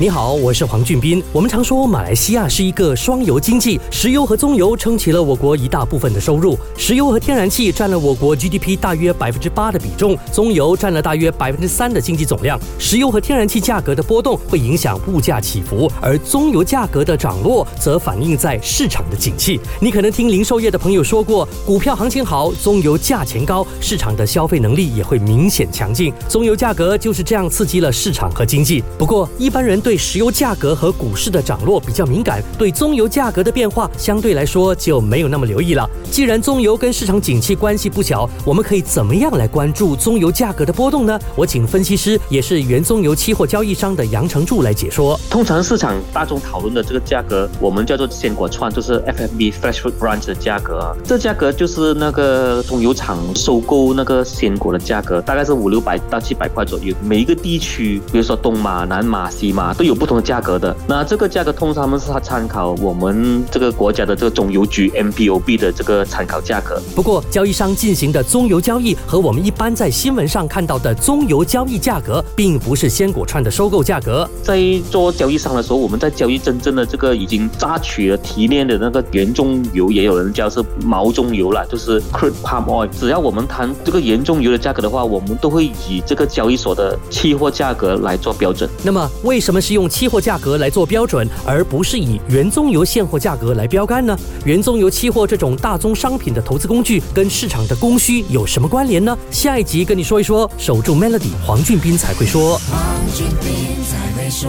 你好，我是黄俊斌。我们常说马来西亚是一个双油经济，石油和棕油撑起了我国一大部分的收入。石油和天然气占了我国 GDP 大约百分之八的比重，棕油占了大约百分之三的经济总量。石油和天然气价格的波动会影响物价起伏，而棕油价格的涨落则反映在市场的景气。你可能听零售业的朋友说过，股票行情好，棕油价钱高，市场的消费能力也会明显强劲。棕油价格就是这样刺激了市场和经济。不过一般人。对石油价格和股市的涨落比较敏感，对棕油价格的变化相对来说就没有那么留意了。既然棕油跟市场景气关系不小，我们可以怎么样来关注棕油价格的波动呢？我请分析师，也是原棕油期货交易商的杨成柱来解说。通常市场大众讨论的这个价格，我们叫做鲜果串，就是 FFB Fresh Fruit Branch 的价格啊。这价格就是那个棕油厂收购那个鲜果的价格，大概是五六百到七百块左右。每一个地区，比如说东马、南马、西马。都有不同的价格的，那这个价格通常们是他参考我们这个国家的这个中油局 MPOB 的这个参考价格。不过，交易商进行的棕油交易和我们一般在新闻上看到的棕油交易价格，并不是鲜果串的收购价格。在做交易商的时候，我们在交易真正的这个已经榨取了提炼的那个原棕油，也有人叫是毛棕油了，就是 crude palm oil。只要我们谈这个原棕油的价格的话，我们都会以这个交易所的期货价格来做标准。那么，为什么？是用期货价格来做标准，而不是以原棕油现货价格来标杆呢？原棕油期货这种大宗商品的投资工具跟市场的供需有什么关联呢？下一集跟你说一说。守住 Melody，黄俊斌才会说。黄俊斌才会说